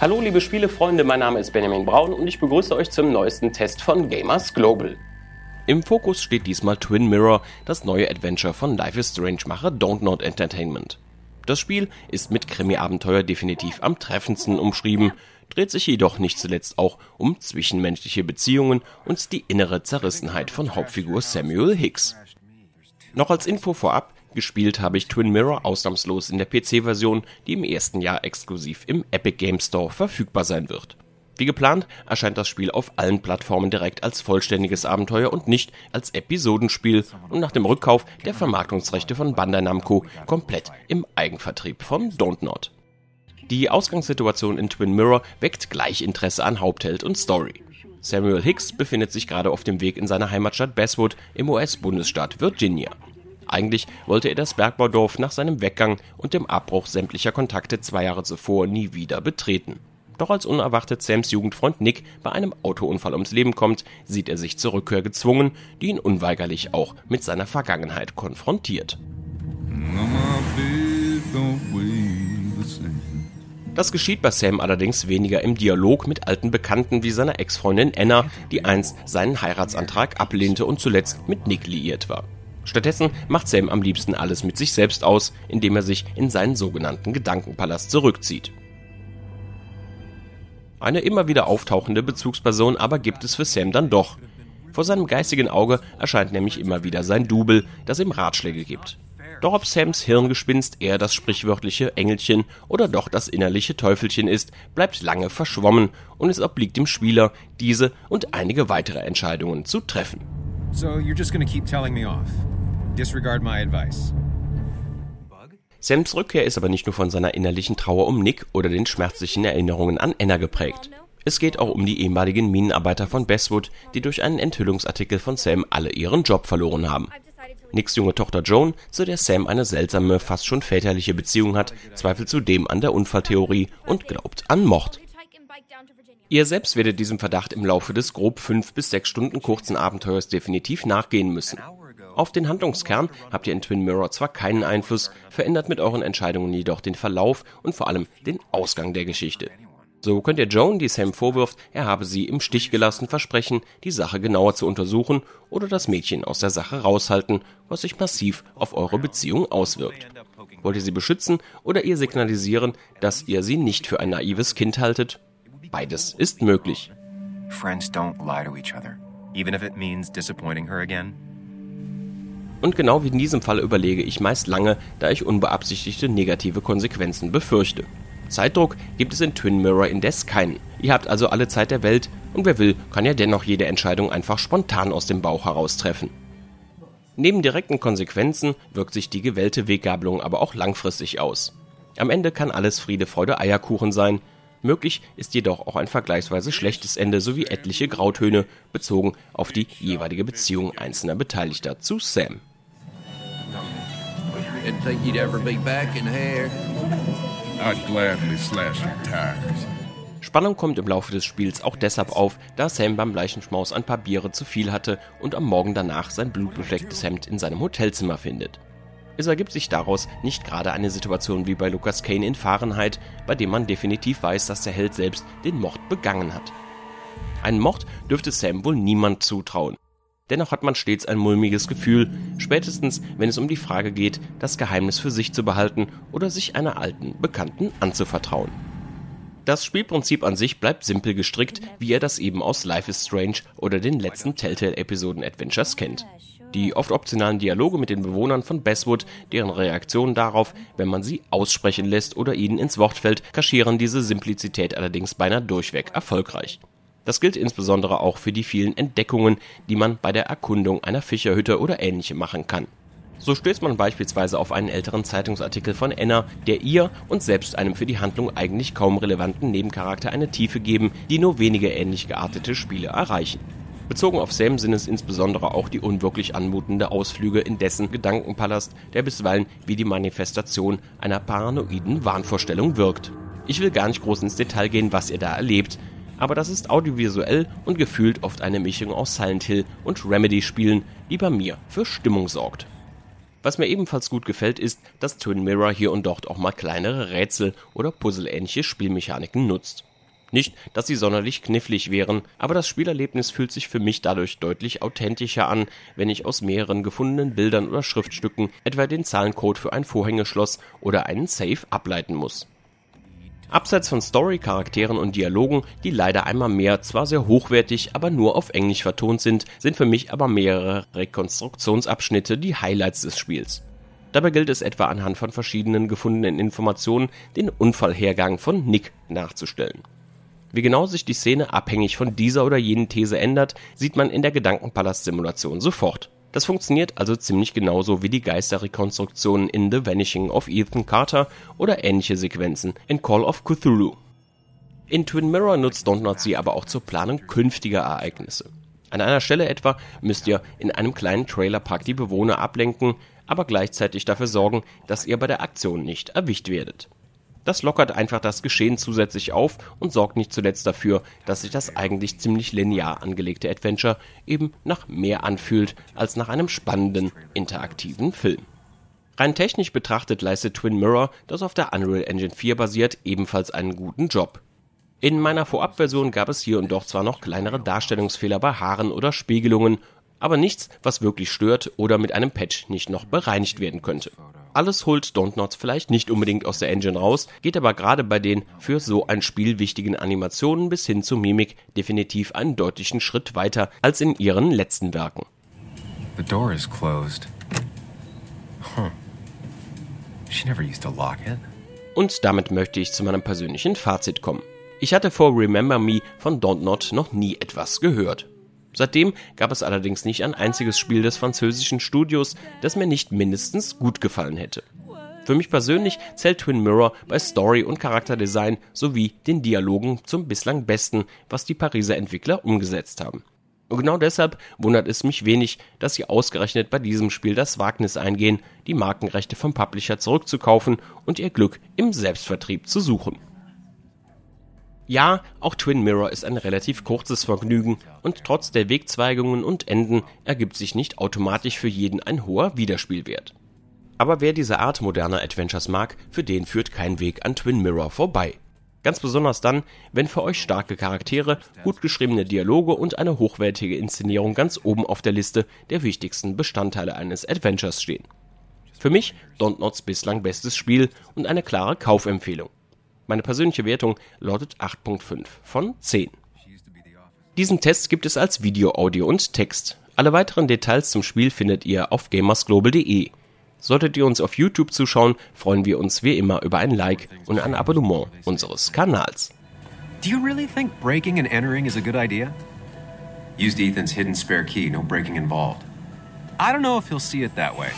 Hallo liebe Spielefreunde, mein Name ist Benjamin Braun und ich begrüße euch zum neuesten Test von Gamers Global. Im Fokus steht diesmal Twin Mirror, das neue Adventure von Life is Strange Macher Don't Not Entertainment. Das Spiel ist mit Krimi-Abenteuer definitiv am treffendsten umschrieben, dreht sich jedoch nicht zuletzt auch um zwischenmenschliche Beziehungen und die innere Zerrissenheit von Hauptfigur Samuel Hicks. Noch als Info vorab, Gespielt habe ich Twin Mirror ausnahmslos in der PC-Version, die im ersten Jahr exklusiv im Epic Game Store verfügbar sein wird. Wie geplant erscheint das Spiel auf allen Plattformen direkt als vollständiges Abenteuer und nicht als Episodenspiel und nach dem Rückkauf der Vermarktungsrechte von Bandai Namco komplett im Eigenvertrieb von Don't Not. Die Ausgangssituation in Twin Mirror weckt gleich Interesse an Hauptheld und Story. Samuel Hicks befindet sich gerade auf dem Weg in seine Heimatstadt Basswood im US-Bundesstaat Virginia. Eigentlich wollte er das Bergbaudorf nach seinem Weggang und dem Abbruch sämtlicher Kontakte zwei Jahre zuvor nie wieder betreten. Doch als unerwartet Sams Jugendfreund Nick bei einem Autounfall ums Leben kommt, sieht er sich zur Rückkehr gezwungen, die ihn unweigerlich auch mit seiner Vergangenheit konfrontiert. Das geschieht bei Sam allerdings weniger im Dialog mit alten Bekannten wie seiner Ex-Freundin Anna, die einst seinen Heiratsantrag ablehnte und zuletzt mit Nick liiert war. Stattdessen macht Sam am liebsten alles mit sich selbst aus, indem er sich in seinen sogenannten Gedankenpalast zurückzieht. Eine immer wieder auftauchende Bezugsperson aber gibt es für Sam dann doch. Vor seinem geistigen Auge erscheint nämlich immer wieder sein Double, das ihm Ratschläge gibt. Doch ob Sams Hirngespinst eher das sprichwörtliche Engelchen oder doch das innerliche Teufelchen ist, bleibt lange verschwommen und es obliegt dem Spieler, diese und einige weitere Entscheidungen zu treffen. So you're just gonna keep telling me off. Disregard my advice. Sams Rückkehr ist aber nicht nur von seiner innerlichen Trauer um Nick oder den schmerzlichen Erinnerungen an Anna geprägt. Es geht auch um die ehemaligen Minenarbeiter von Bestwood, die durch einen Enthüllungsartikel von Sam alle ihren Job verloren haben. Nicks junge Tochter Joan, zu der Sam eine seltsame, fast schon väterliche Beziehung hat, zweifelt zudem an der Unfalltheorie und glaubt an Mord. Ihr selbst werdet diesem Verdacht im Laufe des grob fünf bis sechs Stunden kurzen Abenteuers definitiv nachgehen müssen. Auf den Handlungskern habt ihr in Twin Mirror zwar keinen Einfluss, verändert mit euren Entscheidungen jedoch den Verlauf und vor allem den Ausgang der Geschichte. So könnt ihr Joan, die Sam vorwirft, er habe sie im Stich gelassen, versprechen, die Sache genauer zu untersuchen oder das Mädchen aus der Sache raushalten, was sich massiv auf eure Beziehung auswirkt. Wollt ihr sie beschützen oder ihr signalisieren, dass ihr sie nicht für ein naives Kind haltet Beides ist möglich. Friends don't lie to each other, even if it means disappointing her again. Und genau wie in diesem Fall überlege ich meist lange, da ich unbeabsichtigte negative Konsequenzen befürchte. Zeitdruck gibt es in Twin Mirror indes keinen. Ihr habt also alle Zeit der Welt und wer will, kann ja dennoch jede Entscheidung einfach spontan aus dem Bauch heraus treffen. Neben direkten Konsequenzen wirkt sich die gewählte Weggabelung aber auch langfristig aus. Am Ende kann alles Friede, Freude, Eierkuchen sein, Möglich ist jedoch auch ein vergleichsweise schlechtes Ende sowie etliche Grautöne bezogen auf die jeweilige Beziehung einzelner Beteiligter zu Sam. Spannung kommt im Laufe des Spiels auch deshalb auf, da Sam beim Leichenschmaus ein paar Biere zu viel hatte und am Morgen danach sein blutbeflecktes Hemd in seinem Hotelzimmer findet. Es ergibt sich daraus nicht gerade eine Situation wie bei Lucas Kane in Fahrenheit, bei dem man definitiv weiß, dass der Held selbst den Mord begangen hat. Einen Mord dürfte Sam wohl niemand zutrauen. Dennoch hat man stets ein mulmiges Gefühl, spätestens wenn es um die Frage geht, das Geheimnis für sich zu behalten oder sich einer alten Bekannten anzuvertrauen. Das Spielprinzip an sich bleibt simpel gestrickt, wie ihr das eben aus Life is Strange oder den letzten Telltale-Episoden Adventures kennt. Die oft optionalen Dialoge mit den Bewohnern von Basswood, deren Reaktionen darauf, wenn man sie aussprechen lässt oder ihnen ins Wort fällt, kaschieren diese Simplizität allerdings beinahe durchweg erfolgreich. Das gilt insbesondere auch für die vielen Entdeckungen, die man bei der Erkundung einer Fischerhütte oder ähnlichem machen kann. So stößt man beispielsweise auf einen älteren Zeitungsartikel von Anna, der ihr und selbst einem für die Handlung eigentlich kaum relevanten Nebencharakter eine Tiefe geben, die nur wenige ähnlich geartete Spiele erreichen. Bezogen auf Sam sind es insbesondere auch die unwirklich anmutende Ausflüge in dessen Gedankenpalast, der bisweilen wie die Manifestation einer paranoiden Wahnvorstellung wirkt. Ich will gar nicht groß ins Detail gehen, was ihr da erlebt, aber das ist audiovisuell und gefühlt oft eine Mischung aus Silent Hill und Remedy-Spielen, die bei mir für Stimmung sorgt. Was mir ebenfalls gut gefällt, ist, dass Twin Mirror hier und dort auch mal kleinere Rätsel oder Puzzle-ähnliche Spielmechaniken nutzt. Nicht, dass sie sonderlich knifflig wären, aber das Spielerlebnis fühlt sich für mich dadurch deutlich authentischer an, wenn ich aus mehreren gefundenen Bildern oder Schriftstücken etwa den Zahlencode für ein Vorhängeschloss oder einen Safe ableiten muss. Abseits von Story, Charakteren und Dialogen, die leider einmal mehr zwar sehr hochwertig, aber nur auf Englisch vertont sind, sind für mich aber mehrere Rekonstruktionsabschnitte die Highlights des Spiels. Dabei gilt es etwa anhand von verschiedenen gefundenen Informationen den Unfallhergang von Nick nachzustellen. Wie genau sich die Szene abhängig von dieser oder jenen These ändert, sieht man in der Gedankenpalast-Simulation sofort. Das funktioniert also ziemlich genauso wie die Geisterrekonstruktionen in The Vanishing of Ethan Carter oder ähnliche Sequenzen in Call of Cthulhu. In Twin Mirror nutzt Dontnod sie aber auch zur Planung künftiger Ereignisse. An einer Stelle etwa müsst ihr in einem kleinen Trailerpark die Bewohner ablenken, aber gleichzeitig dafür sorgen, dass ihr bei der Aktion nicht erwischt werdet. Das lockert einfach das Geschehen zusätzlich auf und sorgt nicht zuletzt dafür, dass sich das eigentlich ziemlich linear angelegte Adventure eben nach mehr anfühlt als nach einem spannenden, interaktiven Film. Rein technisch betrachtet leistet Twin Mirror, das auf der Unreal Engine 4 basiert, ebenfalls einen guten Job. In meiner Vorabversion gab es hier und dort zwar noch kleinere Darstellungsfehler bei Haaren oder Spiegelungen, aber nichts, was wirklich stört oder mit einem Patch nicht noch bereinigt werden könnte. Alles holt Dontnod vielleicht nicht unbedingt aus der Engine raus, geht aber gerade bei den für so ein Spiel wichtigen Animationen bis hin zu Mimik definitiv einen deutlichen Schritt weiter als in ihren letzten Werken. The door is closed. Huh. She never used to lock it. Und damit möchte ich zu meinem persönlichen Fazit kommen. Ich hatte vor Remember Me von Dontnod noch nie etwas gehört. Seitdem gab es allerdings nicht ein einziges Spiel des französischen Studios, das mir nicht mindestens gut gefallen hätte. Für mich persönlich zählt Twin Mirror bei Story und Charakterdesign sowie den Dialogen zum bislang besten, was die Pariser Entwickler umgesetzt haben. Und genau deshalb wundert es mich wenig, dass sie ausgerechnet bei diesem Spiel das Wagnis eingehen, die Markenrechte vom Publisher zurückzukaufen und ihr Glück im Selbstvertrieb zu suchen. Ja, auch Twin Mirror ist ein relativ kurzes Vergnügen und trotz der Wegzweigungen und Enden ergibt sich nicht automatisch für jeden ein hoher Wiederspielwert. Aber wer diese Art moderner Adventures mag, für den führt kein Weg an Twin Mirror vorbei. Ganz besonders dann, wenn für euch starke Charaktere, gut geschriebene Dialoge und eine hochwertige Inszenierung ganz oben auf der Liste der wichtigsten Bestandteile eines Adventures stehen. Für mich Dontnods bislang bestes Spiel und eine klare Kaufempfehlung. Meine persönliche Wertung lautet 8.5 von 10. Diesen Test gibt es als Video, Audio und Text. Alle weiteren Details zum Spiel findet ihr auf gamersglobal.de. Solltet ihr uns auf YouTube zuschauen, freuen wir uns wie immer über ein Like und ein Abonnement unseres Kanals. Do you really think breaking and entering is a good idea? Used Ethan's hidden spare key, no breaking involved. I don't know if he'll see it that way.